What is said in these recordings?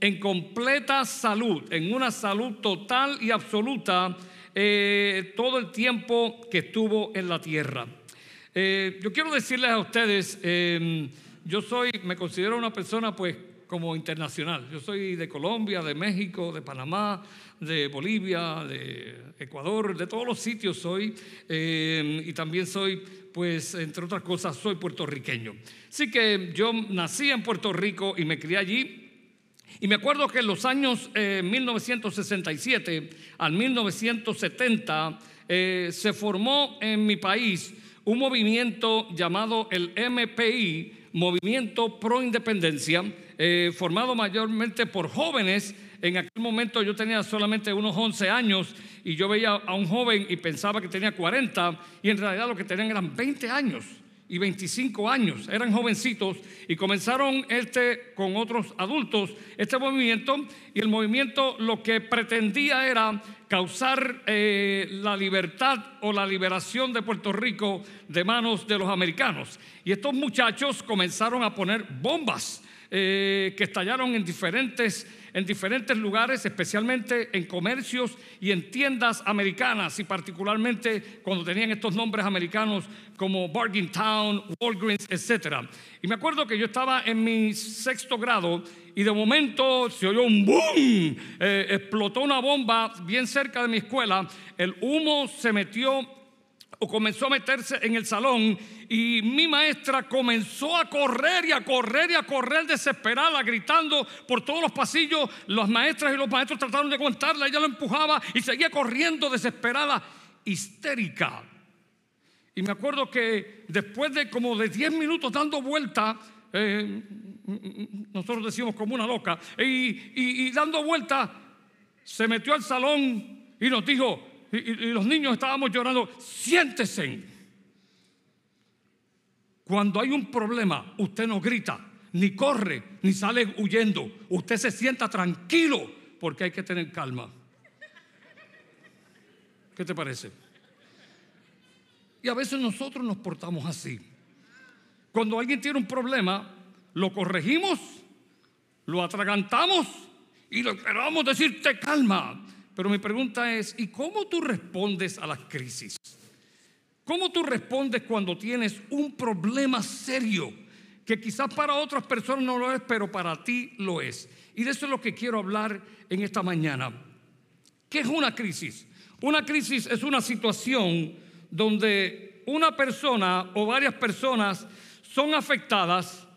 en completa salud, en una salud total y absoluta eh, todo el tiempo que estuvo en la tierra. Eh, yo quiero decirles a ustedes, em, yo soy, me considero una persona pues como internacional. Yo soy de Colombia, de México, de Panamá, de Bolivia, de Ecuador, de todos los sitios soy. Y también soy, pues, entre otras cosas, soy puertorriqueño. Así que yo nací en Puerto Rico y me crié allí. Y me acuerdo que en los años 1967 eh, al 1970 eh, se formó en mi país un movimiento llamado el MPI, Movimiento Pro Independencia, eh, formado mayormente por jóvenes. En aquel momento yo tenía solamente unos 11 años y yo veía a un joven y pensaba que tenía 40 y en realidad lo que tenían eran 20 años y 25 años, eran jovencitos y comenzaron este con otros adultos este movimiento y el movimiento lo que pretendía era causar eh, la libertad o la liberación de Puerto Rico de manos de los americanos. Y estos muchachos comenzaron a poner bombas eh, que estallaron en diferentes, en diferentes lugares, especialmente en comercios y en tiendas americanas, y particularmente cuando tenían estos nombres americanos como Bargain Town, Walgreens, etc. Y me acuerdo que yo estaba en mi sexto grado y de momento se oyó un boom, eh, explotó una bomba bien cerca de mi escuela, el humo se metió o comenzó a meterse en el salón y mi maestra comenzó a correr y a correr y a correr desesperada, gritando por todos los pasillos. Las maestras y los maestros trataron de aguantarla, ella lo empujaba y seguía corriendo desesperada, histérica. Y me acuerdo que después de como de 10 minutos dando vuelta, eh, nosotros decimos como una loca, y dando vuelta, se metió al salón y nos dijo, y, los niños estábamos llorando, siéntese. Cuando hay un problema, usted no grita, ni corre, ni sale huyendo. Usted se sienta tranquilo porque hay que tener calma. ¿Qué te parece? Y a veces nosotros nos portamos así. Cuando alguien tiene un problema, lo corregimos, lo atragantamos y lo esperamos decirte calma. Pero mi pregunta es, ¿y cómo tú respondes a las crisis? ¿Cómo tú respondes cuando tienes un problema serio que quizás para otras personas no lo es, pero para ti lo es? Y de eso es lo que quiero hablar en esta mañana. ¿Qué es una crisis? Una crisis es una situación donde una persona o varias personas son afectadas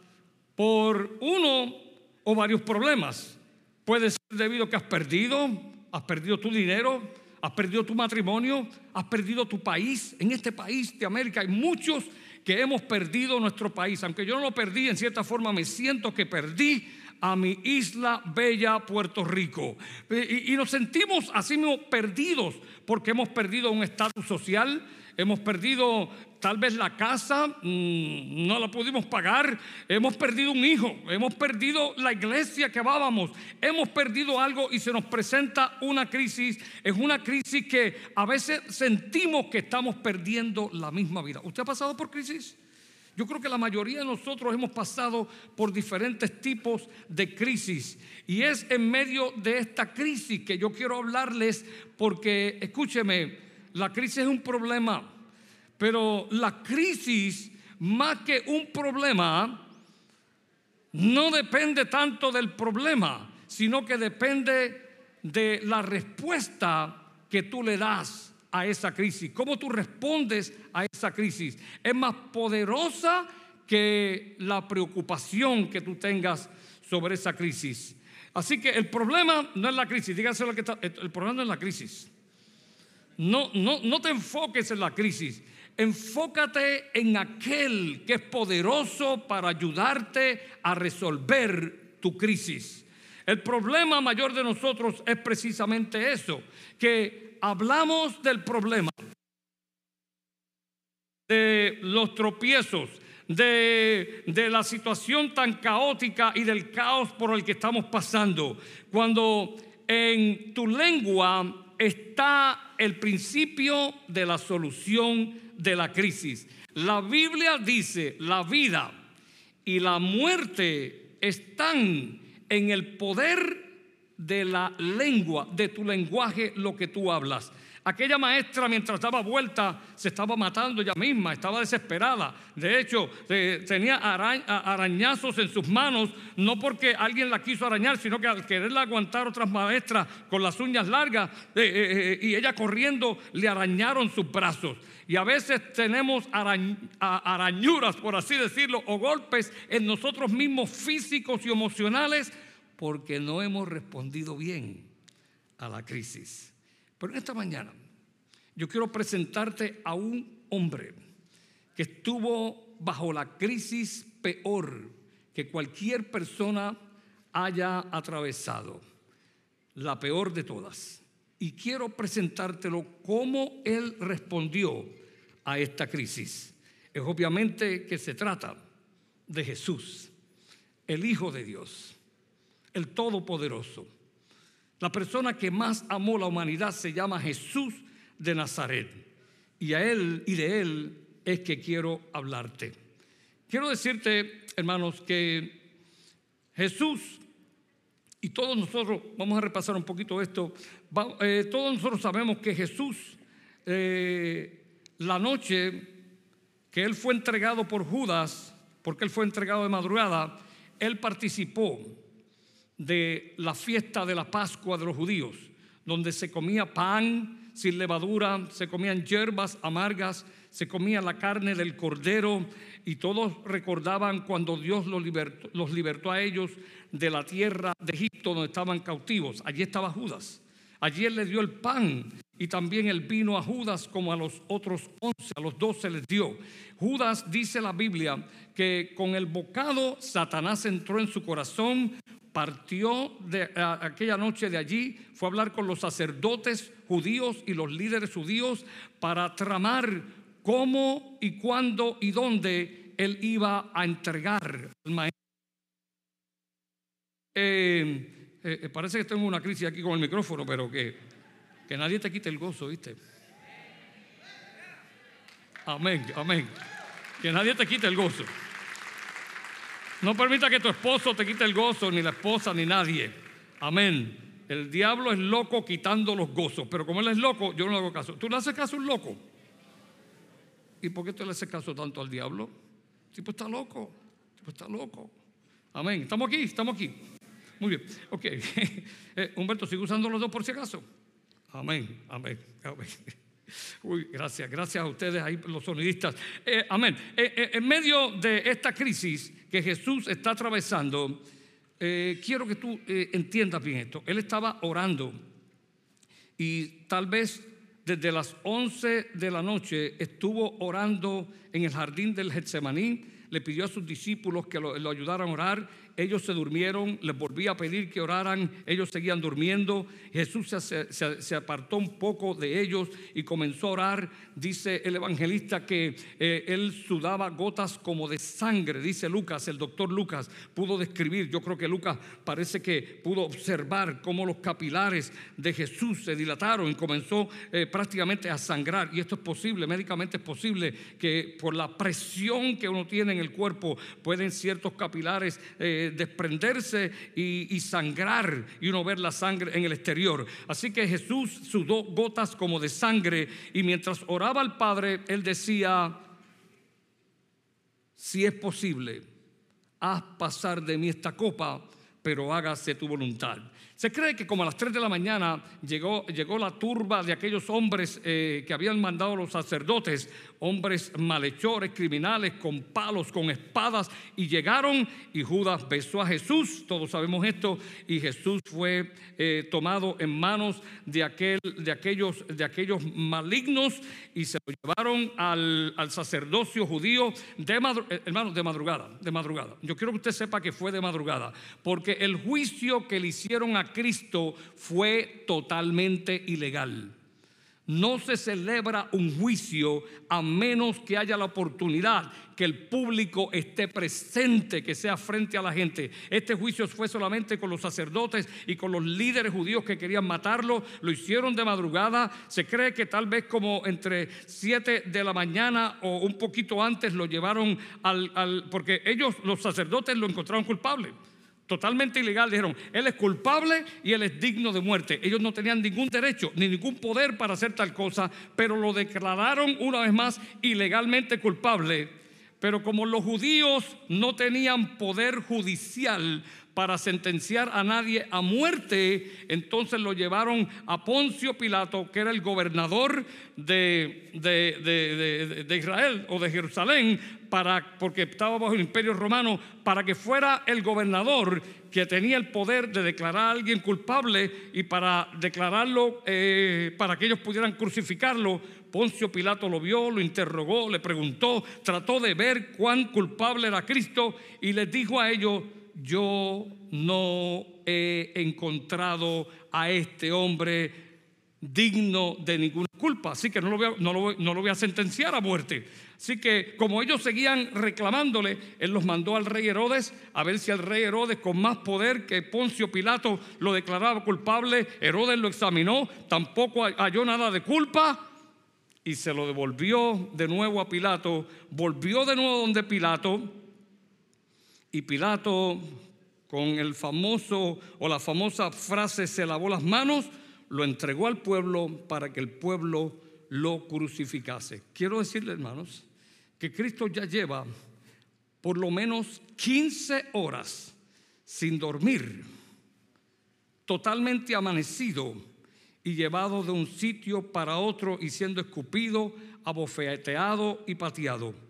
por uno o varios problemas. Puede ser debido a que has perdido, has perdido tu dinero, has perdido tu matrimonio, has perdido tu país. En este país de América hay muchos que hemos perdido nuestro país. Aunque yo no lo perdí, en cierta forma me siento que perdí a mi isla bella Puerto Rico. Y, nos sentimos así mismo perdidos porque hemos perdido un estatus social, hemos perdido tal vez la casa, mm, no la pudimos pagar, hemos perdido un hijo, hemos perdido la iglesia que amábamos, hemos perdido algo y se nos presenta una crisis, es una crisis que a veces sentimos que estamos perdiendo la misma vida. ¿Usted ha pasado por crisis? Yo creo que la mayoría de nosotros hemos pasado por diferentes tipos de crisis. Y es en medio de esta crisis que yo quiero hablarles porque, escúcheme, la crisis es un problema, pero la crisis, más que un problema, no depende tanto del problema, sino que depende de la respuesta que tú le das a esa crisis, cómo tú respondes a esa crisis. Es más poderosa que la preocupación que tú tengas sobre esa crisis. Así que el problema no es la crisis, dígase lo que está, el problema no es la crisis. No, no, no te enfoques en la crisis. Enfócate en aquel que es poderoso para ayudarte a resolver tu crisis. El problema mayor de nosotros es precisamente eso, que hablamos del problema, de los tropiezos, de, de, la situación tan caótica y del caos por el que estamos pasando. Cuando en tu lengua está el principio de la solución de la crisis. La Biblia dice, la vida y la muerte están en el poder de la lengua, de tu lenguaje, lo que tú hablas. Aquella maestra mientras daba vuelta se estaba matando ella misma, estaba desesperada. De hecho, tenía arañazos en sus manos, no porque alguien la quiso arañar, sino que al quererla aguantar otras maestras con las uñas largas eh, eh, eh, y ella corriendo le arañaron sus brazos. Y a veces tenemos arañuras, por así decirlo, o golpes en nosotros mismos físicos y emocionales porque no hemos respondido bien a la crisis. Pero esta mañana yo quiero presentarte a un hombre que estuvo bajo la crisis peor que cualquier persona haya atravesado, la peor de todas. Y quiero presentártelo cómo él respondió a esta crisis. Es obviamente que se trata de Jesús, el Hijo de Dios el Todopoderoso. La persona que más amó la humanidad se llama Jesús de Nazaret. Y a él y de él es que quiero hablarte. Quiero decirte, hermanos, que Jesús, y todos nosotros, vamos a repasar un poquito esto, eh, todos nosotros sabemos que Jesús, eh, la noche que él fue entregado por Judas, porque él fue entregado de madrugada, él participó de la fiesta de la Pascua de los judíos, donde se comía pan sin levadura, se comían hierbas amargas, se comía la carne del cordero y todos recordaban cuando Dios los libertó, a ellos de la tierra de Egipto donde estaban cautivos. Allí estaba Judas. Allí él le dio el pan y también el vino a Judas como a los otros once, a los doce les dio. Judas dice la Biblia que con el bocado Satanás entró en su corazón partió de aquella noche de allí, fue a hablar con los sacerdotes judíos y los líderes judíos para tramar cómo y cuándo y dónde él iba a entregar al maestro. Eh, eh, parece que tengo una crisis aquí con el micrófono, pero que, que nadie te quite el gozo, ¿viste? Amén, amén. Que nadie te quite el gozo. No permita que tu esposo te quite el gozo, ni la esposa, ni nadie. Amén. El diablo es loco quitando los gozos, pero como él es loco, yo no le hago caso. ¿Tú le haces caso a un loco? ¿Y por qué tú le haces caso tanto al diablo? El tipo está loco, el tipo está loco. Amén. ¿Estamos aquí? ¿Estamos aquí? Muy bien. Ok. Eh, Humberto, ¿sigue usando los dos por si acaso? Amén, amén, amén. Uy, gracias, gracias a ustedes ahí, los sonidistas. Eh, amén. Eh, en medio de esta crisis, que Jesús está atravesando, eh, quiero que tú eh, entiendas bien esto. Él estaba orando y tal vez desde las 11 de la noche estuvo orando en el jardín del Getsemaní, le pidió a sus discípulos que lo, lo ayudaran a orar ellos se durmieron, les volví a pedir que oraran, ellos seguían durmiendo. Jesús se, apartó un poco de ellos y comenzó a orar. Dice el evangelista que eh, él sudaba gotas como de sangre, dice Lucas, el doctor Lucas pudo describir, yo creo que Lucas parece que pudo observar cómo los capilares de Jesús se dilataron y comenzó eh, prácticamente a sangrar. Y esto es posible, médicamente es posible que por la presión que uno tiene en el cuerpo pueden ciertos capilares eh, desprenderse y, sangrar y uno ver la sangre en el exterior. Así que Jesús sudó gotas como de sangre y mientras oraba al Padre, él decía, si es posible, haz pasar de mí esta copa, pero hágase tu voluntad. Se cree que como a las 3 de la mañana llegó, llegó la turba de aquellos hombres eh, que habían mandado los sacerdotes hombres malhechores, criminales, con palos, con espadas, y llegaron y Judas besó a Jesús, todos sabemos esto, y Jesús fue eh, tomado en manos de, aquel, de, aquellos, de aquellos malignos y se lo llevaron al, sacerdocio judío de, eh, hermano, de madrugada, de madrugada. Yo quiero que usted sepa que fue de madrugada, porque el juicio que le hicieron a Cristo fue totalmente ilegal no se celebra un juicio a menos que haya la oportunidad que el público esté presente, que sea frente a la gente. Este juicio fue solamente con los sacerdotes y con los líderes judíos que querían matarlo. Lo hicieron de madrugada. Se cree que tal vez como entre 7 de la mañana o un poquito antes lo llevaron al, al porque ellos, los sacerdotes, lo encontraron culpable totalmente ilegal, dijeron, él es culpable y él es digno de muerte. Ellos no tenían ningún derecho ni ningún poder para hacer tal cosa, pero lo declararon una vez más ilegalmente culpable. Pero como los judíos no tenían poder judicial para sentenciar a nadie a muerte, entonces lo llevaron a Poncio Pilato, que era el gobernador de, de, Israel o de Jerusalén, porque estaba bajo el imperio romano, para que fuera el gobernador que tenía el poder de declarar a alguien culpable y para declararlo, eh, para que ellos pudieran crucificarlo. Poncio Pilato lo vio, lo interrogó, le preguntó, trató de ver cuán culpable era Cristo y les dijo a ellos, yo no he encontrado a este hombre digno de ninguna culpa, así que no lo, voy a, no, lo a sentenciar a muerte. Así que como ellos seguían reclamándole, él los mandó al rey Herodes a ver si el rey Herodes con más poder que Poncio Pilato lo declaraba culpable. Herodes lo examinó, tampoco halló nada de culpa y se lo devolvió de nuevo a Pilato. Volvió de nuevo donde Pilato y Pilato, con el famoso o la famosa frase se lavó las manos, lo entregó al pueblo para que el pueblo lo crucificase. Quiero decirle, hermanos, que Cristo ya lleva por lo menos 15 horas sin dormir, totalmente amanecido y llevado de un sitio para otro y siendo escupido, abofeteado y pateado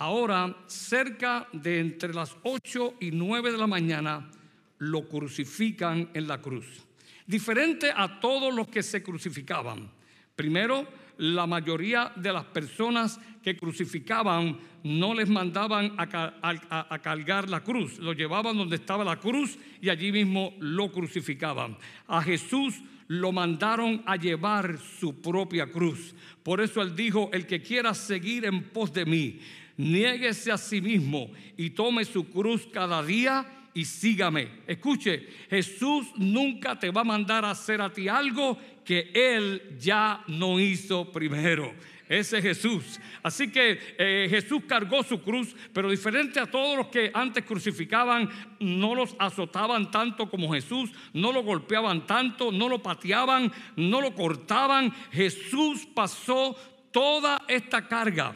Ahora, cerca de entre las 8 y 9 de la mañana, lo crucifican en la cruz. Diferente a todos los que se crucificaban. Primero, la mayoría de las personas que crucificaban no les mandaban a, cargar la cruz, lo llevaban donde estaba la cruz y allí mismo lo crucificaban. A Jesús lo mandaron a llevar su propia cruz. Por eso él dijo, el que quiera seguir en pos de mí, niéguese a sí mismo y tome su cruz cada día y sígame. Escuche, Jesús nunca te va a mandar a hacer a ti algo que Él ya no hizo primero. Ese es Jesús. Así que eh, Jesús cargó su cruz, pero diferente a todos los que antes crucificaban, no los azotaban tanto como Jesús, no lo golpeaban tanto, no lo pateaban, no lo cortaban. Jesús pasó toda esta carga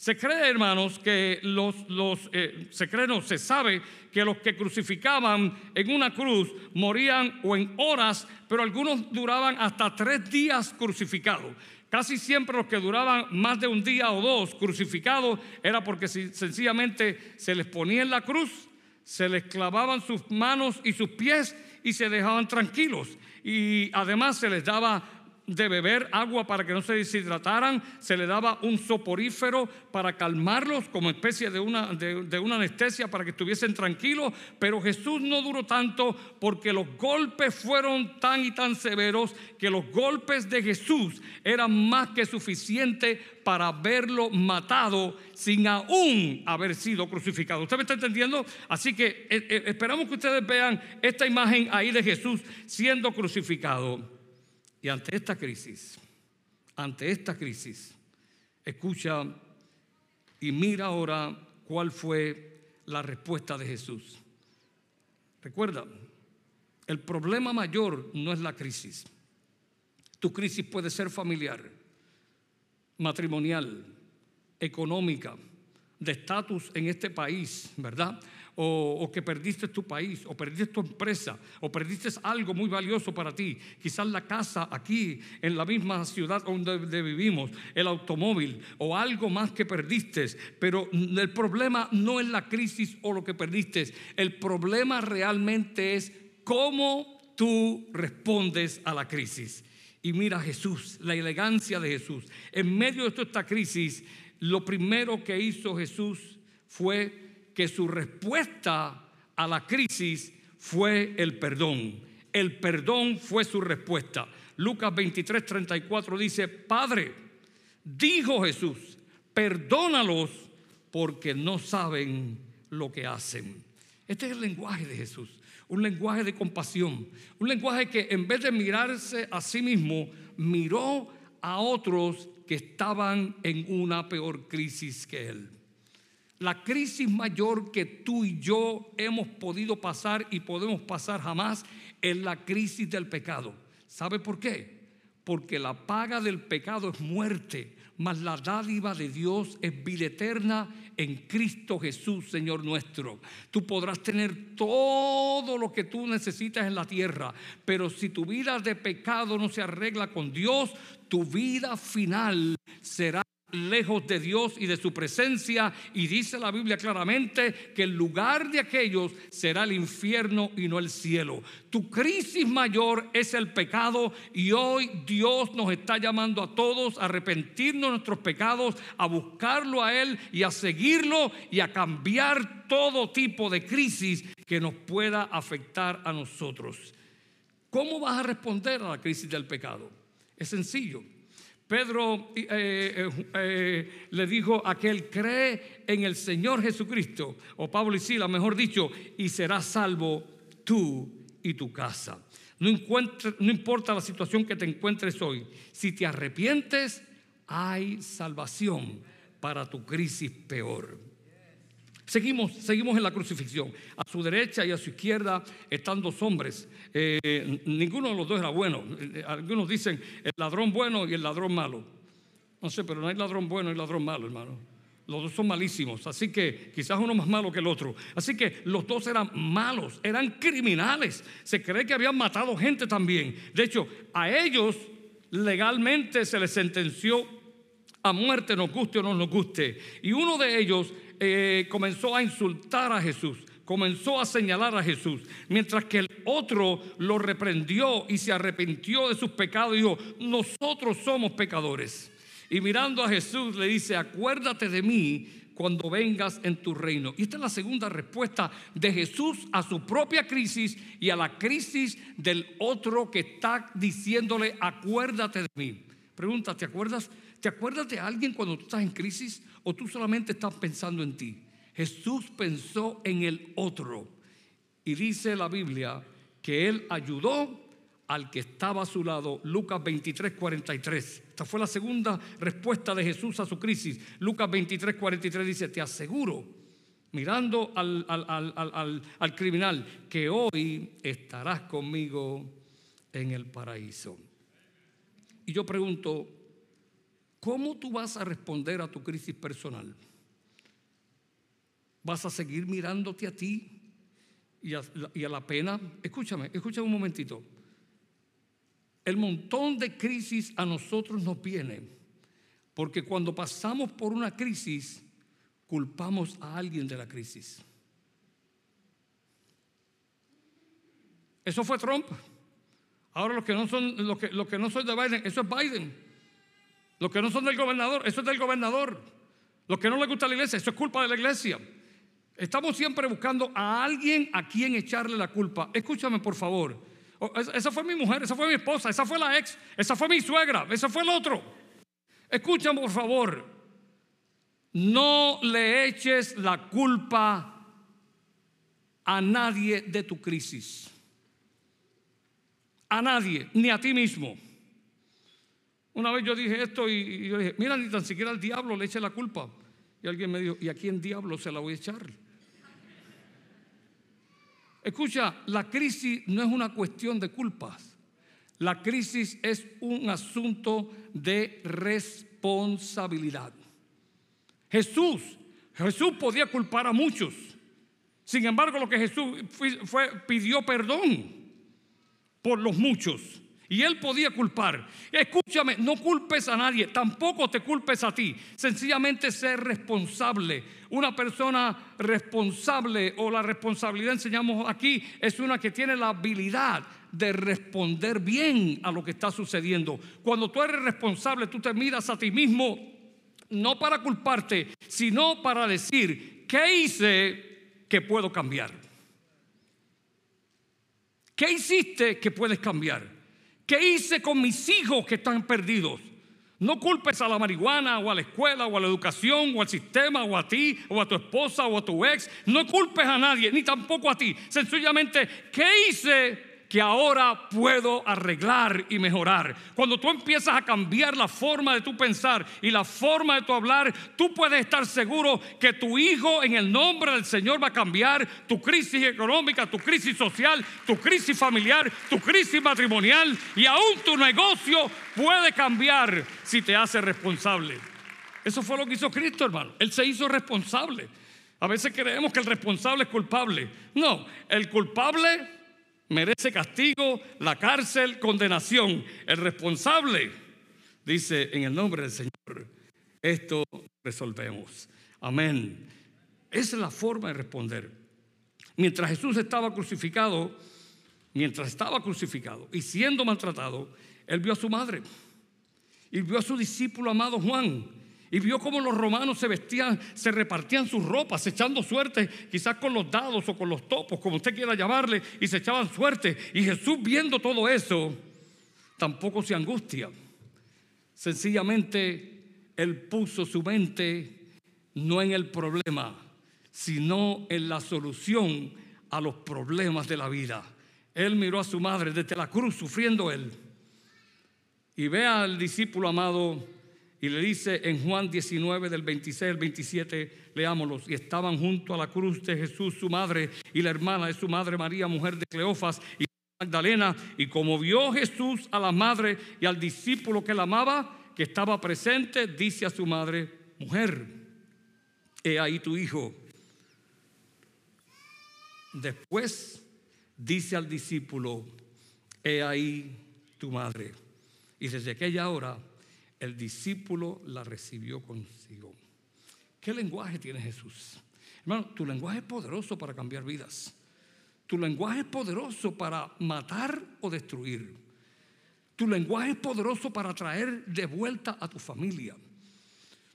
se cree, hermanos, que los, los eh, se cree, no, se sabe que los que crucificaban en una cruz morían o en horas, pero algunos duraban hasta tres días crucificados. Casi siempre los que duraban más de un día o dos crucificados era porque sencillamente se les ponía en la cruz, se les clavaban sus manos y sus pies y se dejaban tranquilos. Y además se les daba de beber agua para que no se deshidrataran, se le daba un soporífero para calmarlos como especie de una, de, una anestesia para que estuviesen tranquilos, pero Jesús no duró tanto porque los golpes fueron tan y tan severos que los golpes de Jesús eran más que suficientes para haberlo matado sin aún haber sido crucificado. ¿Usted me está entendiendo? Así que eh, eh, esperamos que ustedes vean esta imagen ahí de Jesús siendo crucificado. Y ante esta crisis, ante esta crisis, escucha y mira ahora cuál fue la respuesta de Jesús. Recuerda, el problema mayor no es la crisis. Tu crisis puede ser familiar, matrimonial, económica, de estatus en este país, ¿verdad? o, que perdiste tu país, o perdiste tu empresa, o perdiste algo muy valioso para ti, quizás la casa aquí en la misma ciudad donde vivimos, el automóvil, o algo más que perdiste, pero el problema no es la crisis o lo que perdiste, el problema realmente es cómo tú respondes a la crisis. Y mira Jesús, la elegancia de Jesús. En medio de toda esta crisis, lo primero que hizo Jesús fue que su respuesta a la crisis fue el perdón. El perdón fue su respuesta. Lucas 23, 34 dice, Padre, dijo Jesús, perdónalos porque no saben lo que hacen. Este es el lenguaje de Jesús, un lenguaje de compasión, un lenguaje que en vez de mirarse a sí mismo, miró a otros que estaban en una peor crisis que él. la crisis mayor que tú y yo hemos podido pasar y podemos pasar jamás es la crisis del pecado. ¿Sabe por qué? Porque la paga del pecado es muerte, mas la dádiva de Dios es vida eterna en Cristo Jesús, Señor nuestro. Tú podrás tener todo lo que tú necesitas en la tierra, pero si tu vida de pecado no se arregla con Dios, tu vida final será lejos de Dios y de su presencia. Y dice la Biblia claramente que el lugar de aquellos será el infierno y no el cielo. Tu crisis mayor es el pecado y hoy Dios nos está llamando a todos a arrepentirnos de nuestros pecados, a buscarlo a Él y a seguirlo y a cambiar todo tipo de crisis que nos pueda afectar a nosotros. ¿Cómo vas a responder a la crisis del pecado? Es sencillo Pedro eh, eh, eh, le dijo a aquel, cree en el Señor Jesucristo, o Pablo y Sila, mejor dicho, y serás salvo tú y tu casa. No, no importa la situación que te encuentres hoy, si te arrepientes, hay salvación para tu crisis peor. Seguimos, seguimos en la crucifixión. A su derecha y a su izquierda están dos hombres. Eh, ninguno de los dos era bueno. Eh, algunos dicen el ladrón bueno y el ladrón malo. No sé, pero no hay ladrón bueno y ladrón malo, hermano. Los dos son malísimos, así que quizás uno más malo que el otro. Así que los dos eran malos, eran criminales. Se cree que habían matado gente también. De hecho, a ellos legalmente se les sentenció a muerte, nos guste o no nos guste. Y uno de ellos eh, comenzó a insultar a Jesús, comenzó a señalar a Jesús, mientras que el otro lo reprendió y se arrepintió de sus pecados y dijo, nosotros somos pecadores. Y mirando a Jesús le dice, acuérdate de mí cuando vengas en tu reino. Y esta es la segunda respuesta de Jesús a su propia crisis y a la crisis del otro que está diciéndole, acuérdate de mí. Pregunta, ¿te acuerdas? ¿Te acuerdas de alguien cuando tú estás en crisis o tú solamente estás pensando en ti? Jesús pensó en el otro. Y dice la Biblia que él ayudó al que estaba a su lado. Lucas 23, 43. Esta fue la segunda respuesta de Jesús a su crisis. Lucas 23, 43 dice, te aseguro, mirando al, al criminal, que hoy estarás conmigo en el paraíso. Y yo pregunto, ¿Cómo tú vas a responder a tu crisis personal? ¿Vas a seguir mirándote a ti y a, la pena? Escúchame, escúchame un momentito. El montón de crisis a nosotros nos viene porque cuando pasamos por una crisis culpamos a alguien de la crisis. Eso fue Trump. Ahora los que no son, los que, los que no son de Biden, eso es Biden. Los que no son del gobernador, eso es del gobernador. Los que no les gusta la iglesia, eso es culpa de la iglesia. Estamos siempre buscando a alguien a quien echarle la culpa. Escúchame, por favor. Oh, esa fue mi mujer, esa fue mi esposa, esa fue la ex, esa fue mi suegra, esa fue el otro. Escúchame, por favor. No le eches la culpa a nadie de tu crisis. A nadie, ni a ti mismo. Una vez yo dije esto y, yo dije, mira, ni tan siquiera al diablo le eche la culpa. Y alguien me dijo, ¿y a quién diablo se la voy a echar? Escucha, la crisis no es una cuestión de culpas. La crisis es un asunto de responsabilidad. Jesús, Jesús podía culpar a muchos. Sin embargo, lo que Jesús fue, pidió perdón por los muchos. Y él podía culpar. Escúchame, no culpes a nadie, tampoco te culpes a ti. Sencillamente ser responsable. Una persona responsable o la responsabilidad enseñamos aquí es una que tiene la habilidad de responder bien a lo que está sucediendo. Cuando tú eres responsable, tú te miras a ti mismo no para culparte, sino para decir, ¿qué hice que puedo cambiar? ¿Qué hiciste que puedes cambiar? ¿Qué hice con mis hijos que están perdidos? No culpes a la marihuana o a la escuela o a la educación o al sistema o a ti o a tu esposa o a tu ex. No culpes a nadie, ni tampoco a ti. Sencillamente, ¿qué hice que ahora puedo arreglar y mejorar. Cuando tú empiezas a cambiar la forma de tu pensar y la forma de tu hablar, tú puedes estar seguro que tu hijo en el nombre del Señor va a cambiar tu crisis económica, tu crisis social, tu crisis familiar, tu crisis matrimonial y aún tu negocio puede cambiar si te hace responsable. Eso fue lo que hizo Cristo, hermano. Él se hizo responsable. A veces creemos que el responsable es culpable. No, el culpable merece castigo, la cárcel, condenación. El responsable dice en el nombre del Señor, esto resolvemos. Amén. Esa es la forma de responder. Mientras Jesús estaba crucificado, mientras estaba crucificado y siendo maltratado, él vio a su madre y vio a su discípulo amado Juan y vio cómo los romanos se vestían, se repartían sus ropas, echando suerte, quizás con los dados o con los topos, como usted quiera llamarle, y se echaban suerte. Y Jesús viendo todo eso, tampoco se angustia. Sencillamente, Él puso su mente no en el problema, sino en la solución a los problemas de la vida. Él miró a su madre desde la cruz, sufriendo Él. Y ve al discípulo amado y le dice en Juan 19 del 26 al 27, leámoslos, y estaban junto a la cruz de Jesús su madre y la hermana de su madre María, mujer de Cleofas y Magdalena, y como vio Jesús a la madre y al discípulo que la amaba, que estaba presente, dice a su madre, mujer, he ahí tu hijo. Después dice al discípulo, he ahí tu madre. Y desde aquella hora el discípulo la recibió consigo. ¿Qué lenguaje tiene Jesús? Hermano, tu lenguaje es poderoso para cambiar vidas. Tu lenguaje es poderoso para matar o destruir. Tu lenguaje es poderoso para traer de vuelta a tu familia.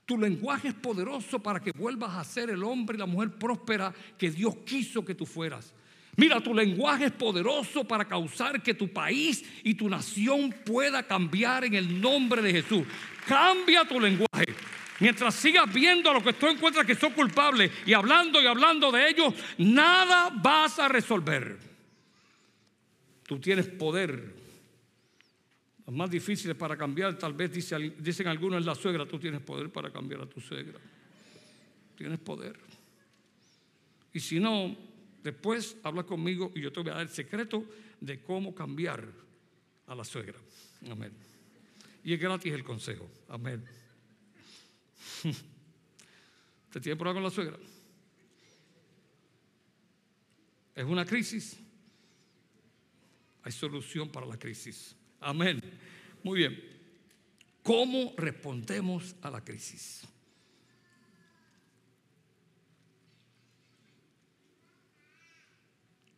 Tu lenguaje es poderoso para que vuelvas a ser el hombre y la mujer próspera que Dios quiso que tú fueras. Mira, tu lenguaje es poderoso para causar que tu país y tu nación pueda cambiar en el nombre de Jesús. Cambia tu lenguaje. Mientras sigas viendo a los que tú encuentras que son culpables y hablando y hablando de ellos, nada vas a resolver. Tú tienes poder. Los más difíciles para cambiar, tal vez dicen algunos, es la suegra. Tú tienes poder para cambiar a tu suegra. Tienes poder. Y si no, Después habla conmigo y yo te voy a dar el secreto de cómo cambiar a la suegra. Amén. Y es gratis el consejo. Amén. ¿Te tiene problema con la suegra? Es una crisis. Hay solución para la crisis. Amén. Muy bien. ¿Cómo respondemos a la crisis?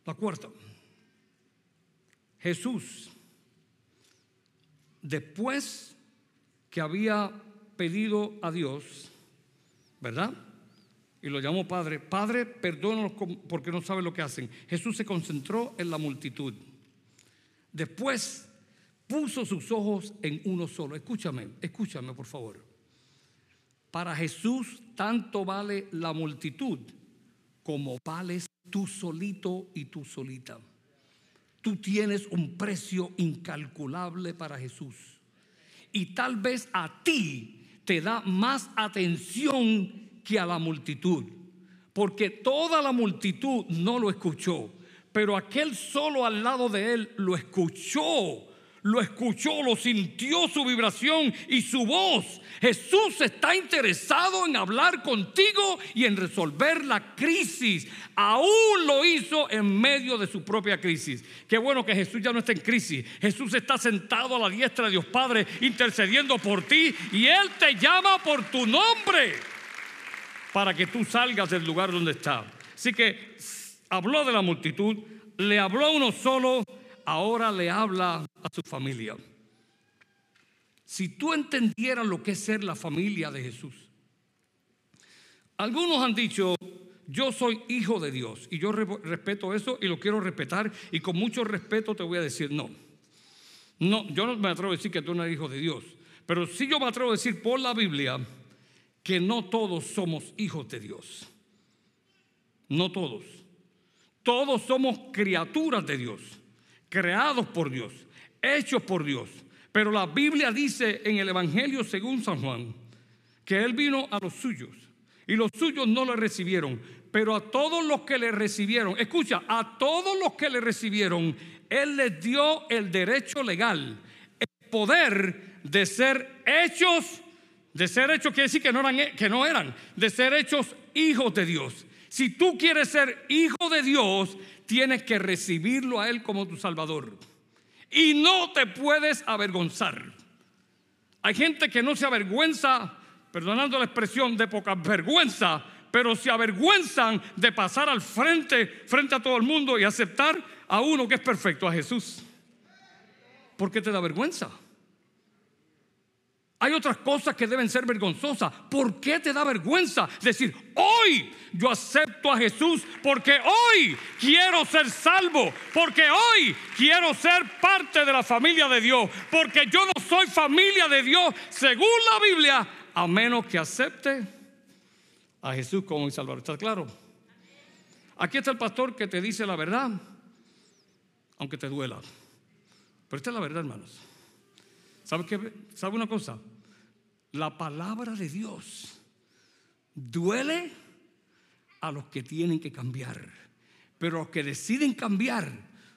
La cuarta, Jesús, después que había pedido a Dios, ¿verdad? Y lo llamó Padre, Padre, perdónanos porque no saben lo que hacen. Jesús se concentró en la multitud. Después puso sus ojos en uno solo. Escúchame, escúchame por favor. Para Jesús tanto vale la multitud como vales tú solito y tú solita. Tú tienes un precio incalculable para Jesús. Y tal vez a ti te da más atención que a la multitud. Porque toda la multitud no lo escuchó. Pero aquel solo al lado de él lo escuchó lo escuchó, lo sintió su vibración y su voz. Jesús está interesado en hablar contigo y en resolver la crisis. Aún lo hizo en medio de su propia crisis. Qué bueno que Jesús ya no está en crisis. Jesús está sentado a la diestra de Dios Padre intercediendo por ti y Él te llama por tu nombre para que tú salgas del lugar donde está. Así que habló de la multitud, le habló uno solo ahora le habla a su familia. Si tú entendieras lo que es ser la familia de Jesús. Algunos han dicho, yo soy hijo de Dios y yo respeto eso y lo quiero respetar y con mucho respeto te voy a decir no. No, yo no me atrevo a decir que tú no eres hijo de Dios, pero sí yo me atrevo a decir por la Biblia que no todos somos hijos de Dios. No todos. Todos somos criaturas de Dios creados por Dios, hechos por Dios. Pero la Biblia dice en el Evangelio según San Juan que Él vino a los suyos y los suyos no le recibieron. Pero a todos los que le recibieron, escucha, a todos los que le recibieron, Él les dio el derecho legal, el poder de ser hechos, de ser hechos quiere decir que no eran, que no eran, de ser hechos hijos de Dios. Si tú quieres ser hijo de Dios, tienes que recibirlo a Él como tu Salvador. Y no te puedes avergonzar. Hay gente que no se avergüenza, perdonando la expresión, de poca vergüenza, pero se avergüenzan de pasar al frente, frente a todo el mundo y aceptar a uno que es perfecto, a Jesús. ¿Por qué te da vergüenza? Hay otras cosas que deben ser vergonzosas. ¿Por qué te da vergüenza decir, hoy yo acepto a Jesús porque hoy quiero ser salvo, porque hoy quiero ser parte de la familia de Dios, porque yo no soy familia de Dios según la Biblia, a menos que acepte a Jesús como mi Salvador. ¿Está claro? Aquí está el pastor que te dice la verdad, aunque te duela. Pero esta es la verdad, hermanos. ¿Sabe, qué? ¿Sabe una cosa? La palabra de Dios duele a los que tienen que cambiar, pero a los que deciden cambiar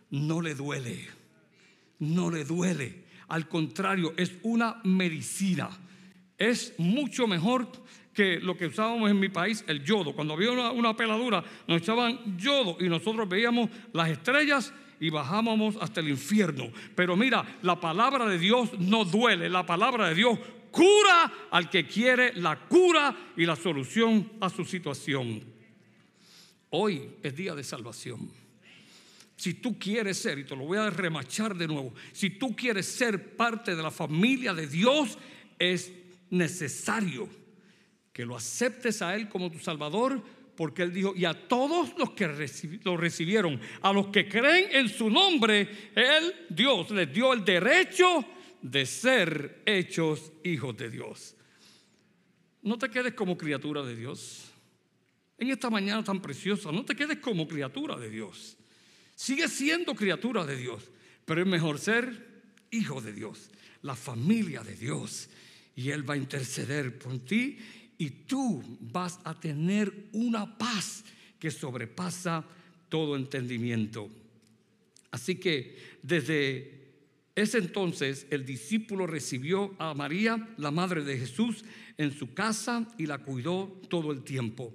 no le duele, no le duele. Al contrario, es una medicina. Es mucho mejor que lo que usábamos en mi país, el yodo. Cuando había una, una peladura, nos echaban yodo y nosotros veíamos las estrellas y bajábamos hasta el infierno. Pero mira, la palabra de Dios no duele, la palabra de Dios cura al que quiere la cura y la solución a su situación. Hoy es día de salvación. Si tú quieres ser, y te lo voy a remachar de nuevo, si tú quieres ser parte de la familia de Dios, es necesario que lo aceptes a Él como tu Salvador porque él dijo, y a todos los que lo recibieron, a los que creen en su nombre, él, Dios, les dio el derecho de ser hechos hijos de Dios. No te quedes como criatura de Dios. En esta mañana tan preciosa, no te quedes como criatura de Dios. Sigue siendo criatura de Dios, pero es mejor ser hijo de Dios, la familia de Dios. Y Él va a interceder por ti y tú vas a tener una paz que sobrepasa todo entendimiento. Así que desde ese entonces el discípulo recibió a María, la madre de Jesús, en su casa y la cuidó todo el tiempo.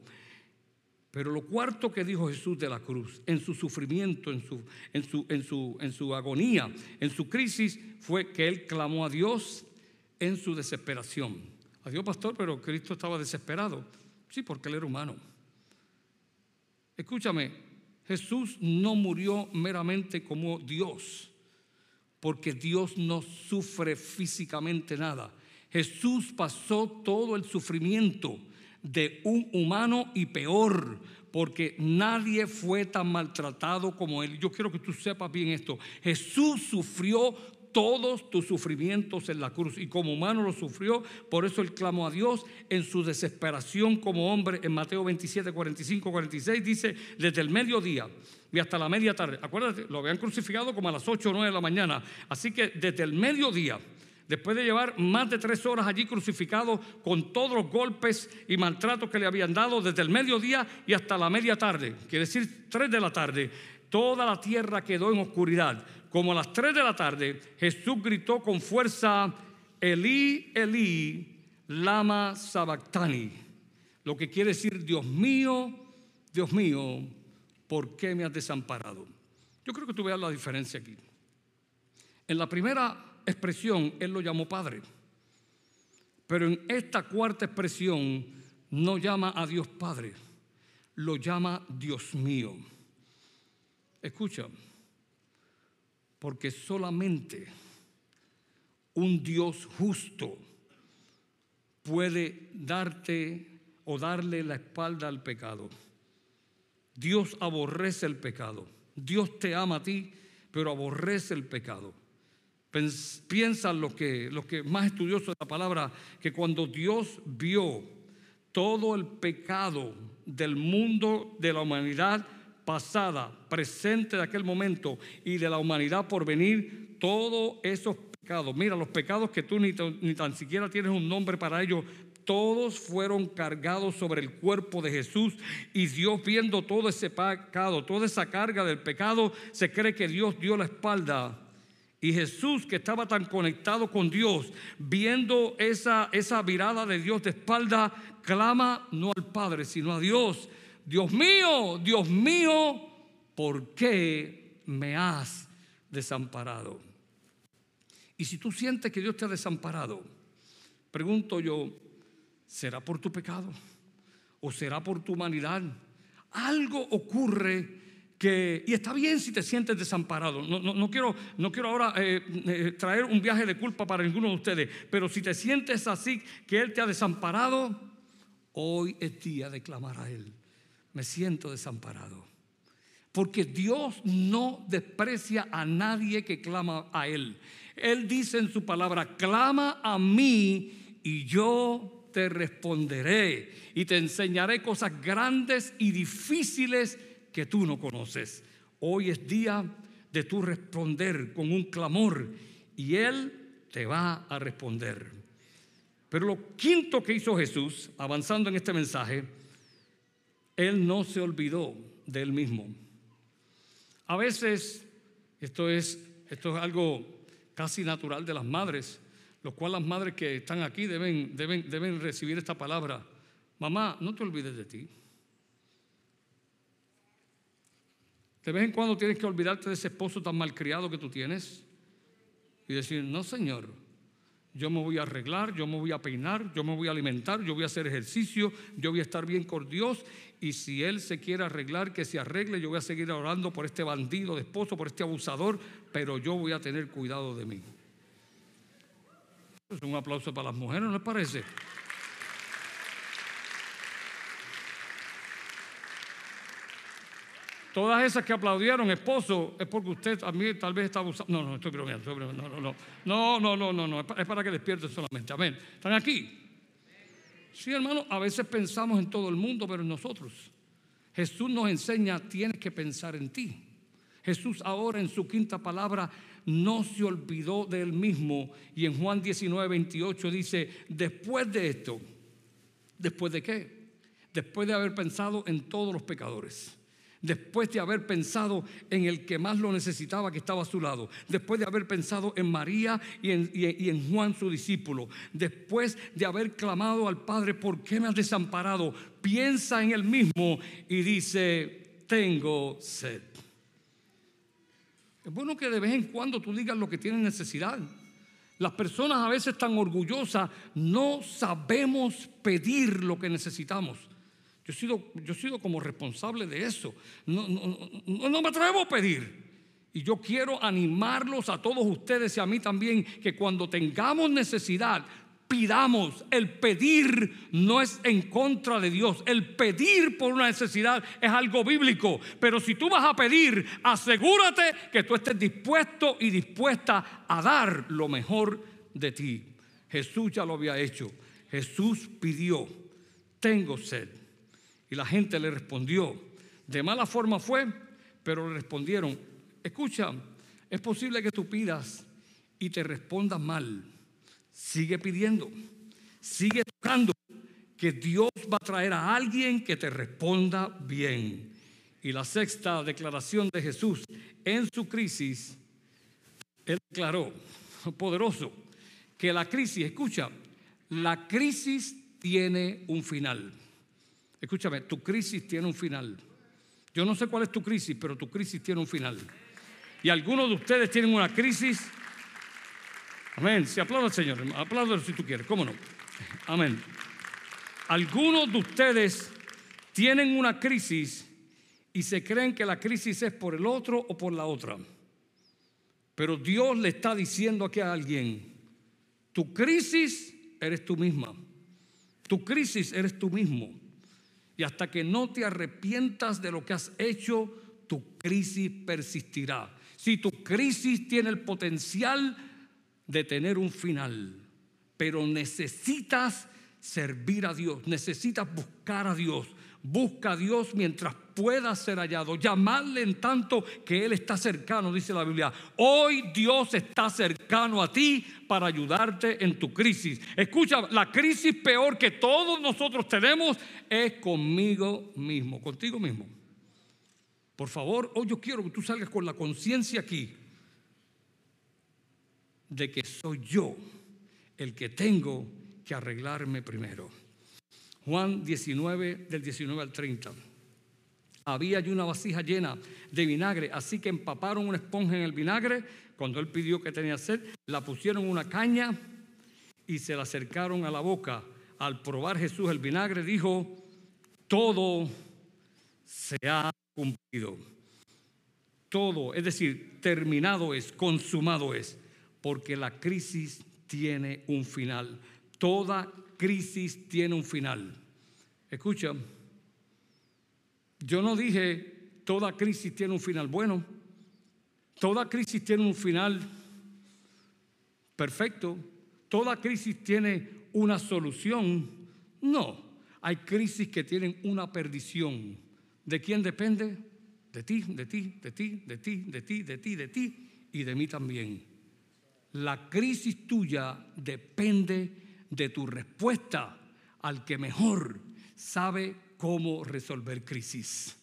Pero lo cuarto que dijo Jesús de la cruz, en su sufrimiento, en su, en su, en su, en su agonía, en su crisis, fue que él clamó a Dios en su desesperación. Adiós, pastor, pero Cristo estaba desesperado. Sí, porque él era humano. Escúchame, Jesús no murió meramente como Dios, porque Dios no sufre físicamente nada. Jesús pasó todo el sufrimiento de un humano y peor, porque nadie fue tan maltratado como él. Yo quiero que tú sepas bien esto. Jesús sufrió todos tus sufrimientos en la cruz. Y como humano lo sufrió, por eso él clamó a Dios en su desesperación como hombre en Mateo 27, 45, 46 dice, desde el mediodía y hasta la media tarde, acuérdate, lo habían crucificado como a las 8 o 9 de la mañana, así que desde el mediodía después de llevar más de tres horas allí crucificado con todos los golpes y maltratos que le habían dado desde el mediodía y hasta la media tarde, quiere decir tres de la tarde, toda la tierra quedó en oscuridad como a las 3 de la tarde, Jesús gritó con fuerza, Elí, Elí, lama sabactani, lo que quiere decir, Dios mío, Dios mío, ¿por qué me has desamparado? Yo creo que tú veas la diferencia aquí. En la primera expresión, Él lo llamó Padre, pero en esta cuarta expresión no llama a Dios Padre, lo llama Dios mío. Escucha, porque solamente un Dios justo puede darte o darle la espalda al pecado. Dios aborrece el pecado. Dios te ama a ti, pero aborrece el pecado. Piensan los que, los que más estudiosos de la palabra, que cuando Dios vio todo el pecado del mundo, de la humanidad, pasada, presente de aquel momento y de la humanidad por venir, todos esos pecados, mira, los pecados que tú ni, ni tan siquiera tienes un nombre para ellos, todos fueron cargados sobre el cuerpo de Jesús y Dios viendo todo ese pecado, toda esa carga del pecado, se cree que Dios dio la espalda. Y Jesús, que estaba tan conectado con Dios, viendo esa, esa mirada de Dios de espalda, clama no al Padre, sino a Dios. Dios mío, Dios mío, ¿por qué me has desamparado? Y si tú sientes que Dios te ha desamparado, pregunto yo, ¿Será por tu pecado? ¿O será por tu humanidad? Algo ocurre que, y está bien si te sientes desamparado. No, quiero, no quiero ahora eh, eh, traer un viaje de culpa para ninguno de ustedes, pero si te sientes así, que Él te ha desamparado, hoy es día de clamar a Él. Me siento desamparado. Porque Dios no desprecia a nadie que clama a Él. Él dice en su palabra, clama a mí y yo te responderé y te enseñaré cosas grandes y difíciles que tú no conoces. Hoy es día de tú responder con un clamor y Él te va a responder. Pero lo quinto que hizo Jesús, avanzando en este mensaje, Él no se olvidó de Él mismo. A veces, esto es, esto es algo casi natural de las madres, lo cual las madres que están aquí deben, deben, deben recibir esta palabra. Mamá, no te olvides de ti. De vez en cuando tienes que olvidarte de ese esposo tan malcriado que tú tienes y decir, no Señor, yo me voy a arreglar, yo me voy a peinar, yo me voy a alimentar, yo voy a hacer ejercicio, yo voy a estar bien con Dios y si Él se quiere arreglar, que se arregle, yo voy a seguir orando por este bandido de esposo, por este abusador, pero yo voy a tener cuidado de mí. Es un aplauso para las mujeres, ¿no les parece? Todas esas que aplaudieron, esposo, es porque usted a mí tal vez está abusando. No, no, estoy bromeando, estoy no, no, no, no, no, no, es para que despierten solamente. Amén. ¿Están aquí? Sí, hermano, a veces pensamos en todo el mundo, pero en nosotros. Jesús nos enseña, tienes que pensar en ti. Jesús ahora en su quinta palabra no se olvidó de él mismo. Y en Juan 19, 28 dice, después de esto, ¿después de qué? Después de haber pensado en todos los pecadores. Después de haber pensado en el que más lo necesitaba, que estaba a su lado. Después de haber pensado en María y en, Juan, su discípulo. Después de haber clamado al Padre, ¿por qué me has desamparado? Piensa en él mismo y dice, tengo sed. Es bueno que de vez en cuando tú digas lo que tienes necesidad. Las personas a veces tan orgullosas no sabemos pedir lo que necesitamos. Yo he sido, yo he como responsable de eso. No, no, no me atrevo a pedir. Y yo quiero animarlos a todos ustedes y a mí también que cuando tengamos necesidad, pidamos. El pedir no es en contra de Dios. El pedir por una necesidad es algo bíblico. Pero si tú vas a pedir, asegúrate que tú estés dispuesto y dispuesta a dar lo mejor de ti. Jesús ya lo había hecho. Jesús pidió, tengo sed. Y la gente le respondió. De mala forma fue, pero le respondieron, escucha, es posible que tú pidas y te respondas mal Sigue pidiendo, sigue tocando, que Dios va a traer a alguien que te responda bien. Y la sexta declaración de Jesús en su crisis, él declaró, poderoso, que la crisis, escucha, la crisis tiene un final. Escúchame, tu crisis tiene un final. Yo no sé cuál es tu crisis, pero tu crisis tiene un final. Y algunos de ustedes tienen una crisis Amén. Si aplauda al Señor, apláudalo si tú quieres, ¿cómo no? Amén. Algunos de ustedes tienen una crisis y se creen que la crisis es por el otro o por la otra. Pero Dios le está diciendo aquí a alguien, tu crisis eres tú misma. Tu crisis eres tú mismo. Y hasta que no te arrepientas de lo que has hecho, tu crisis persistirá. Si tu crisis tiene el potencial de tener un final, pero necesitas servir a Dios, necesitas buscar a Dios, Busca a Dios mientras pueda ser hallado. Llamarle en tanto que Él está cercano, dice la Biblia. Hoy Dios está cercano a ti para ayudarte en tu crisis. Escucha, la crisis peor que todos nosotros tenemos es conmigo mismo, contigo mismo. Por favor, hoy yo quiero que tú salgas con la conciencia aquí de que soy yo el que tengo que arreglarme primero. Juan 19, del 19 al 30. Había allí una vasija llena de vinagre, así que empaparon una esponja en el vinagre. Cuando él pidió que tenía sed, la pusieron en una caña y se la acercaron a la boca. Al probar Jesús el vinagre, dijo: Todo se ha cumplido. Todo, es decir, terminado es, consumado es, porque la crisis tiene un final. Toda crisis tiene un final. Escucha, yo no dije toda crisis tiene un final bueno. Toda crisis tiene un final perfecto. Toda crisis tiene una solución. No, hay crisis que tienen una perdición. ¿De quién depende? De ti, de ti, de ti, de ti, de ti, de ti, de ti y de mí también. La crisis tuya depende de tu respuesta al que mejor sabe cómo resolver crisis.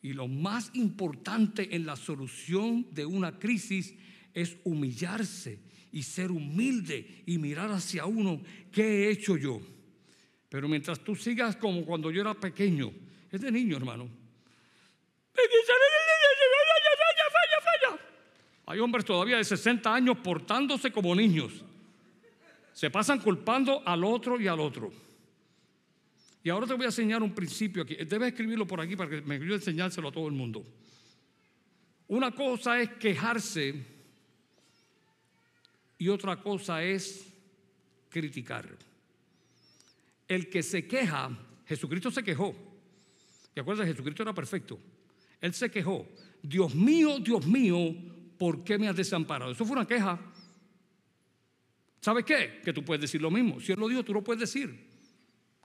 Y lo más importante en la solución de una crisis es humillarse y ser humilde y mirar hacia uno, ¿qué he hecho yo? Pero mientras tú sigas como cuando yo era pequeño, es de niño hermano, hay hombres todavía de 60 años portándose como niños. Se pasan culpando al otro y al otro. Y ahora te voy a enseñar un principio aquí. Debes escribirlo por aquí para que me ayude enseñárselo a todo el mundo. Una cosa es quejarse y otra cosa es criticar. El que se queja, Jesucristo se quejó. ¿Te acuerdas? Jesucristo era perfecto. Él se quejó. Dios mío, Dios mío, ¿por qué me has desamparado? Eso fue una queja. ¿Sabes qué? Que tú puedes decir lo mismo. Si Él lo dijo, tú lo puedes decir.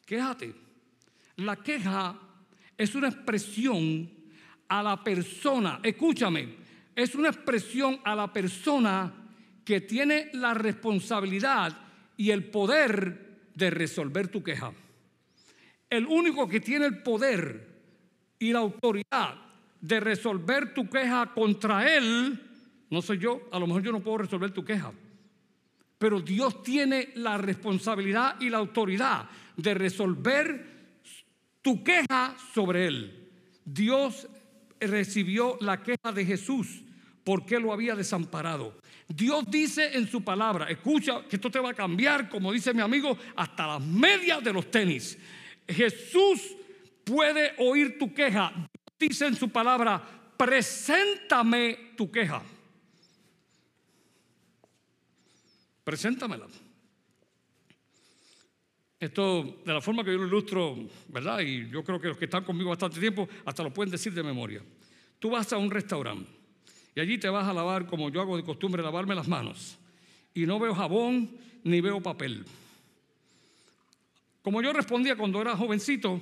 Quéjate. La queja es una expresión a la persona, escúchame, es una expresión a la persona que tiene la responsabilidad y el poder de resolver tu queja. El único que tiene el poder y la autoridad de resolver tu queja contra Él no soy yo, a lo mejor yo no puedo resolver tu queja. Pero Dios tiene la responsabilidad y la autoridad de resolver tu queja sobre Él. Dios recibió la queja de Jesús porque lo había desamparado. Dios dice en su palabra, escucha que esto te va a cambiar, como dice mi amigo, hasta las medias de los tenis. Jesús puede oír tu queja. Dice en su palabra, preséntame tu queja. Preséntamela. Esto, de la forma que yo lo ilustro, ¿verdad? Y yo creo que los que están conmigo bastante tiempo hasta lo pueden decir de memoria. Tú vas a un restaurante y allí te vas a lavar como yo hago de costumbre, lavarme las manos. Y no veo jabón ni veo papel. Como yo respondía cuando era jovencito,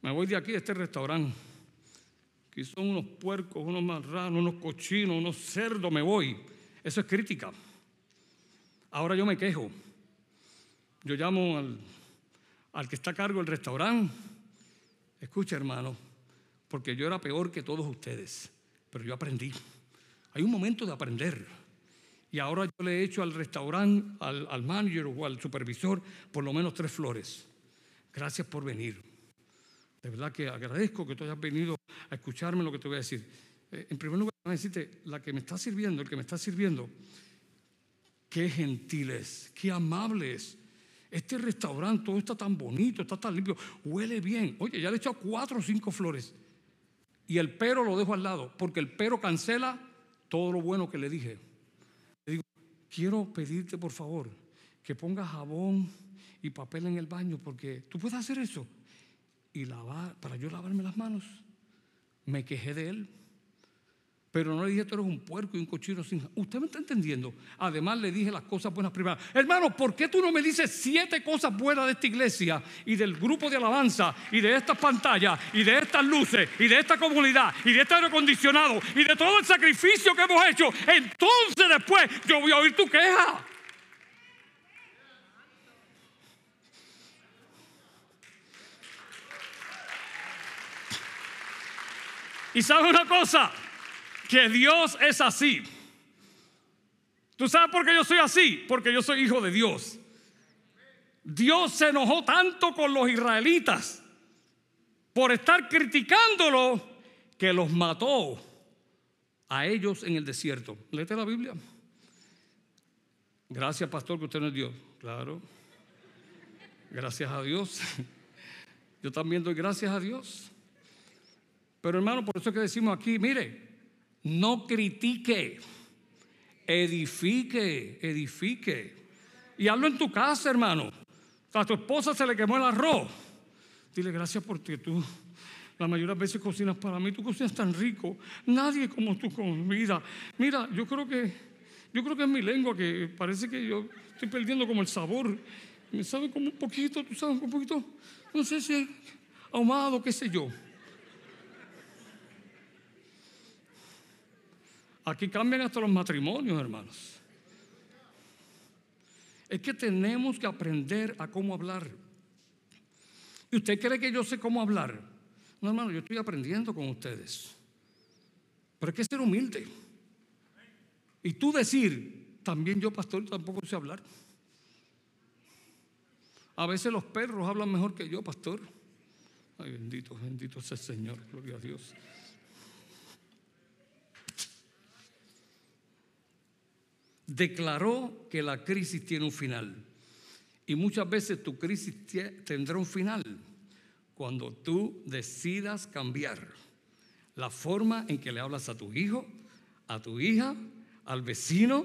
me voy de aquí a este restaurante. Aquí son unos puercos, unos marranos, unos cochinos, unos cerdos, me voy. Eso es crítica. Ahora yo me quejo. Yo llamo al, que está a cargo del restaurante. Escucha, hermano, porque yo era peor que todos ustedes, pero yo aprendí. Hay un momento de aprender. Y ahora yo le he hecho al restaurante, al, al manager o al supervisor, por lo menos tres flores. Gracias por venir. De verdad que agradezco que tú hayas venido a escucharme lo que te voy a decir. Eh, en primer lugar, voy a la que me está sirviendo, el que me está sirviendo, Qué gentiles, qué amables. Este restaurante todo está tan bonito, está tan limpio, huele bien. Oye, ya le he echado cuatro o cinco flores. Y el pero lo dejo al lado, porque el pero cancela todo lo bueno que le dije. Le digo, quiero pedirte por favor que pongas jabón y papel en el baño, porque tú puedes hacer eso. Y lavar, para yo lavarme las manos, me quejé de él. Pero no le dije, tú eres un puerco y un cochino sin... Usted me está entendiendo. Además le dije las cosas buenas privadas. Hermano, ¿por qué tú no me dices siete cosas buenas de esta iglesia y del grupo de alabanza y de estas pantallas y de estas luces y de esta comunidad y de este aire acondicionado y de todo el sacrificio que hemos hecho? Entonces después yo voy a oír tu queja. Y sabe una cosa, que Dios es así. ¿Tú sabes por qué yo soy así? Porque yo soy hijo de Dios. Dios se enojó tanto con los israelitas por estar criticándolo que los mató a ellos en el desierto. Léete la Biblia. Gracias, pastor, que usted no es Dios. Claro. Gracias a Dios. Yo también doy gracias a Dios. Pero hermano, por eso es que decimos aquí, mire, no critique, edifique, edifique. Y hablo en tu casa, hermano. A tu esposa se le quemó el arroz. Dile gracias porque tú la mayoría de veces cocinas para mí. Tú cocinas tan rico. Nadie como tú con vida. Mira, yo creo que yo creo que es mi lengua que parece que yo estoy perdiendo como el sabor. Me sabe como un poquito, tú sabes, un poquito, no sé si ahumado, qué sé yo. Aquí cambian hasta los matrimonios, hermanos. Es que tenemos que aprender a cómo hablar. ¿Y usted cree que yo sé cómo hablar? No, hermano, yo estoy aprendiendo con ustedes. Pero hay que ser humilde. Y tú decir, también yo, pastor, tampoco sé hablar. A veces los perros hablan mejor que yo, pastor. Ay, bendito, bendito sea el Señor, gloria a Dios. Declaró que la crisis tiene un final. Y muchas veces tu crisis tendrá un final cuando tú decidas cambiar la forma en que le hablas a tu hijo, a tu hija, al vecino,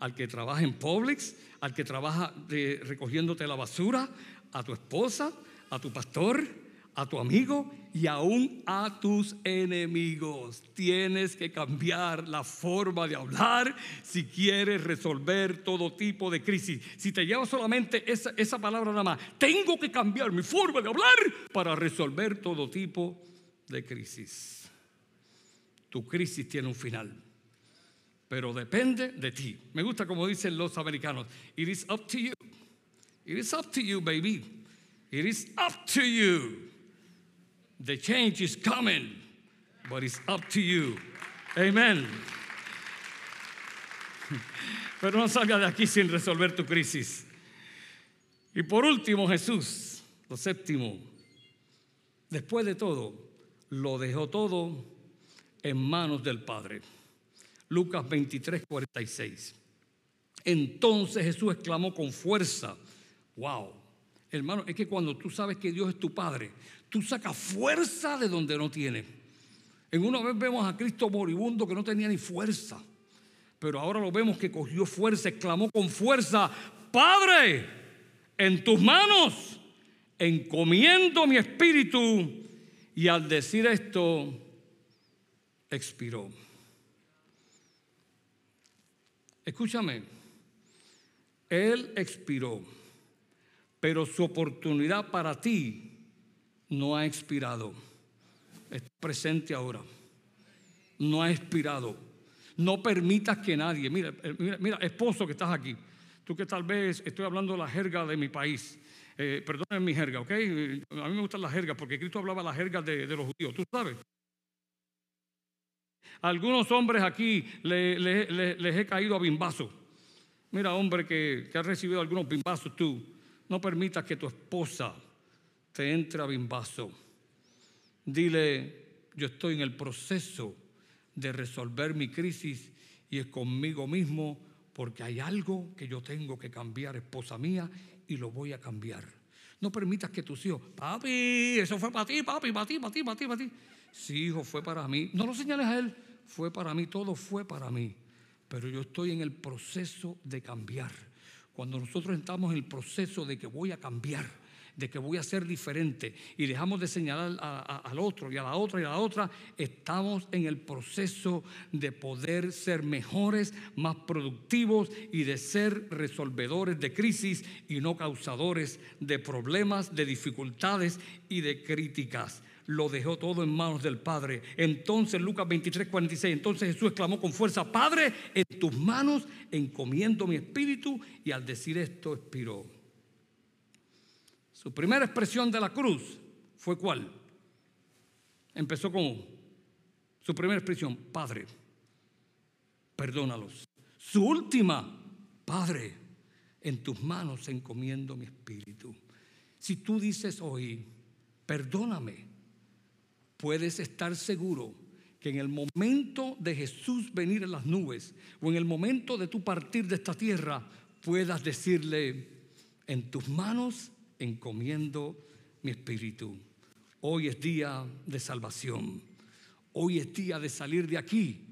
al que trabaja en Publix, al que trabaja recogiéndote la basura, a tu esposa, a tu pastor, a tu amigo y aún a tus enemigos. Tienes que cambiar la forma de hablar si quieres resolver todo tipo de crisis. Si te lleva solamente esa, esa palabra nada más, tengo que cambiar mi forma de hablar para resolver todo tipo de crisis. Tu crisis tiene un final, pero depende de ti. Me gusta como dicen los americanos, it is up to you. It is up to you, baby. It is up to you. The change is coming, but it's up to you. Amen. Pero no salga de aquí sin resolver tu crisis. Y por último, Jesús, lo séptimo, después de todo, lo dejó todo en manos del Padre. Lucas 23, 46. Entonces Jesús exclamó con fuerza, wow, hermano, es que cuando tú sabes que Dios es tu Padre, Tú sacas fuerza de donde no tiene. En una vez vemos a Cristo moribundo que no tenía ni fuerza. Pero ahora lo vemos que cogió fuerza, exclamó con fuerza, Padre, en tus manos encomiendo mi espíritu. Y al decir esto, expiró. Escúchame, Él expiró, pero su oportunidad para ti no ha expirado. Está presente ahora. No ha expirado. No permitas que nadie, mira, eh, mira, mira, esposo que estás aquí, tú que tal vez estoy hablando la jerga de mi país, eh, mi jerga, ¿ok? A mí me gustan las jergas porque Cristo hablaba la jerga de, los judíos, tú sabes. algunos hombres aquí les he caído a bimbazo. Mira, hombre que, que ha recibido algunos bimbazos tú, no permitas que tu esposa te entra bimbazo. Dile, yo estoy en el proceso de resolver mi crisis y es conmigo mismo porque hay algo que yo tengo que cambiar, esposa mía, y lo voy a cambiar. No permitas que tus hijos, papi, eso fue para ti, papi, para ti, para ti, para ti, para ti. Sí, hijo, fue para mí. No lo señales a él, fue para mí, todo fue para mí. Pero yo estoy en el proceso de cambiar. Cuando nosotros estamos en el proceso de que voy a cambiar, de que voy a ser diferente y dejamos de señalar al otro y a la otra y a la otra, estamos en el proceso de poder ser mejores, más productivos y de ser resolvedores de crisis y no causadores de problemas, de dificultades y de críticas lo dejó todo en manos del Padre. Entonces, Lucas 23, 46, entonces Jesús exclamó con fuerza, Padre, en tus manos encomiendo mi espíritu, y al decir esto expiró. Su primera expresión de la cruz fue cuál? Empezó como su primera expresión, Padre, perdónalos. Su última, Padre, en tus manos encomiendo mi espíritu. Si tú dices hoy, perdóname, puedes estar seguro que en el momento de Jesús venir en las nubes o en el momento de tu partir de esta tierra, puedas decirle, en tus manos encomiendo mi espíritu. Hoy es día de salvación. Hoy es día de salir de aquí.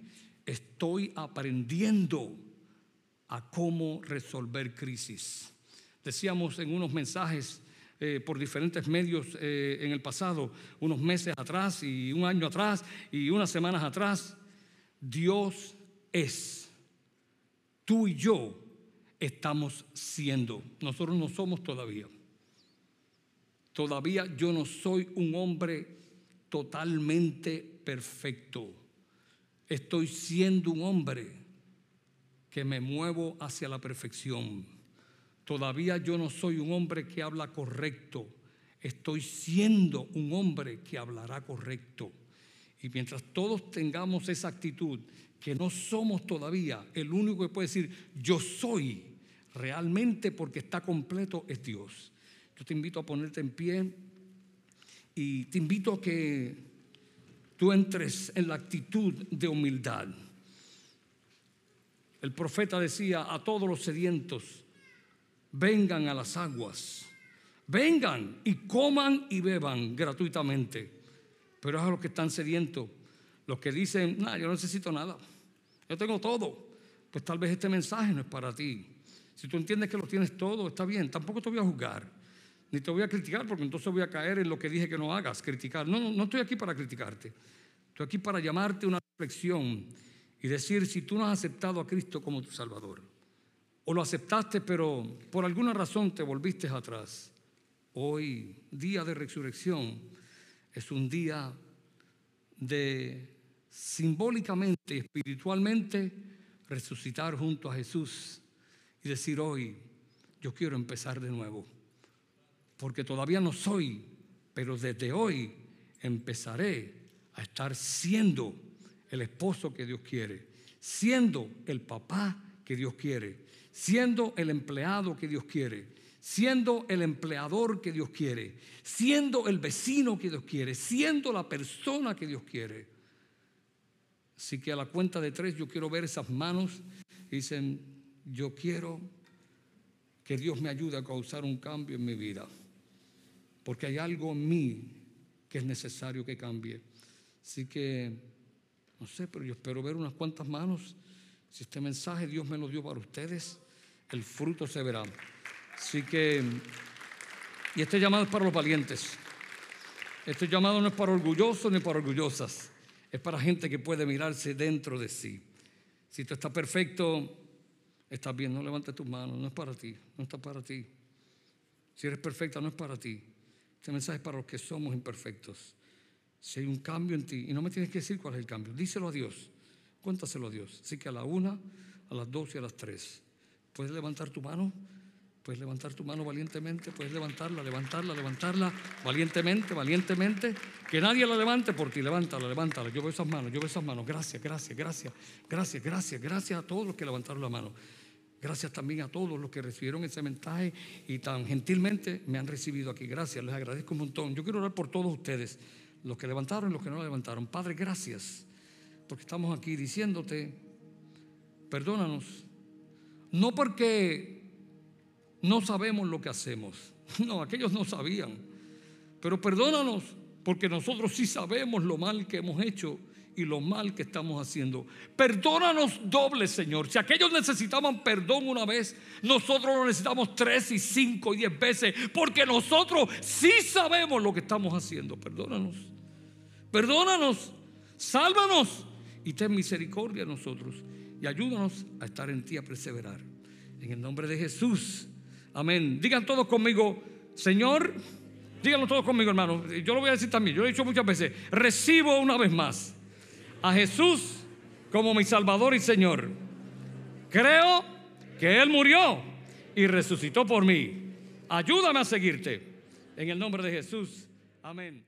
Estoy aprendiendo a cómo resolver crisis. Decíamos en unos mensajes eh, por diferentes medios eh, en el pasado, unos meses atrás y un año atrás y unas semanas atrás. Dios es. Tú y yo estamos siendo. Nosotros no somos todavía. Todavía yo no soy un hombre totalmente perfecto. Estoy siendo un hombre que me muevo hacia la perfección. Todavía yo no soy un hombre que habla correcto. Estoy siendo un hombre que hablará correcto. Y mientras todos tengamos esa actitud, que no somos todavía, el único que puede decir yo soy realmente porque está completo es Dios. Yo te invito a ponerte en pie y te invito a que tú entres en la actitud de humildad. El profeta decía a todos los sedientos, vengan a las aguas, vengan y coman y beban gratuitamente. Pero es a los que están sedientos, los que dicen, no, yo no necesito nada, yo tengo todo. Pues tal vez este mensaje no es para ti. Si tú entiendes que lo tienes todo, está bien, tampoco te voy a juzgar, ni te voy a criticar, porque entonces voy a caer en lo que dije que no hagas, criticar. No, no, estoy aquí para criticarte, estoy aquí para llamarte una reflexión y decir si tú no has aceptado a Cristo como tu Salvador o lo aceptaste, pero por alguna razón te volviste atrás. Hoy, día de resurrección, es un día de simbólicamente y espiritualmente resucitar junto a Jesús y decir hoy, yo quiero empezar de nuevo, porque todavía no soy, pero desde hoy empezaré a estar siendo el esposo que Dios quiere, siendo el papá que Dios quiere, siendo el empleado que Dios quiere, siendo el empleador que Dios quiere, siendo el vecino que Dios quiere, siendo la persona que Dios quiere. Así que a la cuenta de tres yo quiero ver esas manos. Dicen, yo quiero que Dios me ayude a causar un cambio en mi vida. Porque hay algo en mí que es necesario que cambie. Así que, no sé, pero yo espero ver unas cuantas manos. Si este mensaje Dios me lo dio para ustedes, el fruto se verá. Así que, y este llamado es para los valientes. Este llamado no es para orgullosos ni para orgullosas, es para gente que puede mirarse dentro de sí. Si tú estás perfecto, estás bien, no levantes tus manos, no es para ti, no está para ti. Si eres perfecta, no es para ti. Este mensaje es para los que somos imperfectos. Si hay un cambio en ti, y no me tienes que decir cuál es el cambio, díselo a Dios, cuéntaselo a Dios. Así que a la una, a las dos y a las tres. ¿Puedes levantar tu mano? Puedes levantar tu mano valientemente, puedes levantarla, levantarla, levantarla valientemente, valientemente. Que nadie la levante por ti, levántala, levántala. Yo veo esas manos, yo veo esas manos. Gracias, gracias, gracias, gracias, gracias, gracias a todos los que levantaron la mano. Gracias también a todos los que recibieron ese mensaje y tan gentilmente me han recibido aquí. Gracias, les agradezco un montón. Yo quiero orar por todos ustedes, los que levantaron y los que no levantaron. Padre, gracias, porque estamos aquí diciéndote, perdónanos no porque no sabemos lo que hacemos. No, aquellos no sabían. Pero perdónanos porque nosotros sí sabemos lo mal que hemos hecho y lo mal que estamos haciendo. Perdónanos doble, Señor. Si aquellos necesitaban perdón una vez, nosotros lo necesitamos tres y cinco y diez veces, porque nosotros sí sabemos lo que estamos haciendo. Perdónanos. Perdónanos. Sálvanos y ten misericordia de nosotros y ayúdanos a estar en ti, a perseverar. En el nombre de Jesús. Amén. Digan todos conmigo, Señor, díganlo todos conmigo, hermano. Yo lo voy a decir también, yo lo he dicho muchas veces. Recibo una vez más a Jesús como mi Salvador y Señor. Creo que Él murió y resucitó por mí. Ayúdame a seguirte. En el nombre de Jesús. Amén.